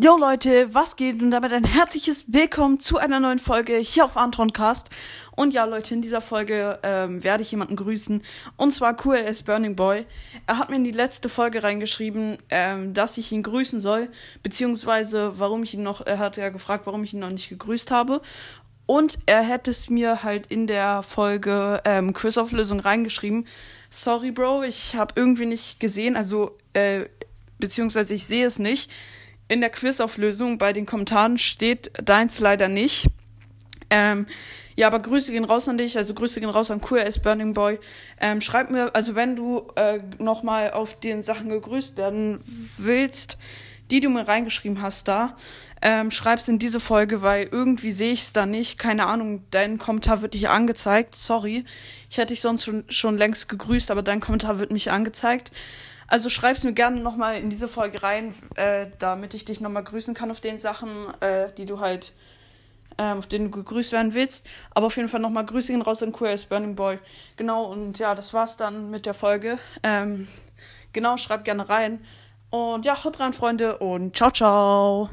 Jo Leute, was geht? Und damit ein herzliches Willkommen zu einer neuen Folge hier auf Antoncast. Und ja Leute, in dieser Folge ähm, werde ich jemanden grüßen. Und zwar QLS Burning Boy. Er hat mir in die letzte Folge reingeschrieben, ähm, dass ich ihn grüßen soll. Beziehungsweise, warum ich ihn noch, er hat ja gefragt, warum ich ihn noch nicht gegrüßt habe. Und er hätte es mir halt in der Folge ähm, Quizauflösung reingeschrieben. Sorry, Bro, ich habe irgendwie nicht gesehen, also, äh, beziehungsweise ich sehe es nicht in der Quizauflösung bei den Kommentaren steht deins leider nicht. Ähm, ja, aber Grüße gehen raus an dich, also Grüße gehen raus an QRS Burning Boy. Ähm, schreib mir, also wenn du äh, nochmal auf den Sachen gegrüßt werden willst, die du mir reingeschrieben hast da, ähm, schreib's in diese Folge, weil irgendwie sehe ich es da nicht. Keine Ahnung, dein Kommentar wird nicht angezeigt. Sorry. Ich hätte dich sonst schon, schon längst gegrüßt, aber dein Kommentar wird nicht angezeigt. Also schreib's mir gerne nochmal in diese Folge rein, äh, damit ich dich nochmal grüßen kann auf den Sachen, äh, die du halt, äh, auf denen du gegrüßt werden willst. Aber auf jeden Fall nochmal Grüße gehen raus an QS Burning Boy. Genau, und ja, das war's dann mit der Folge. Ähm, genau, schreib gerne rein. Und ja, haut rein, Freunde, und ciao, ciao.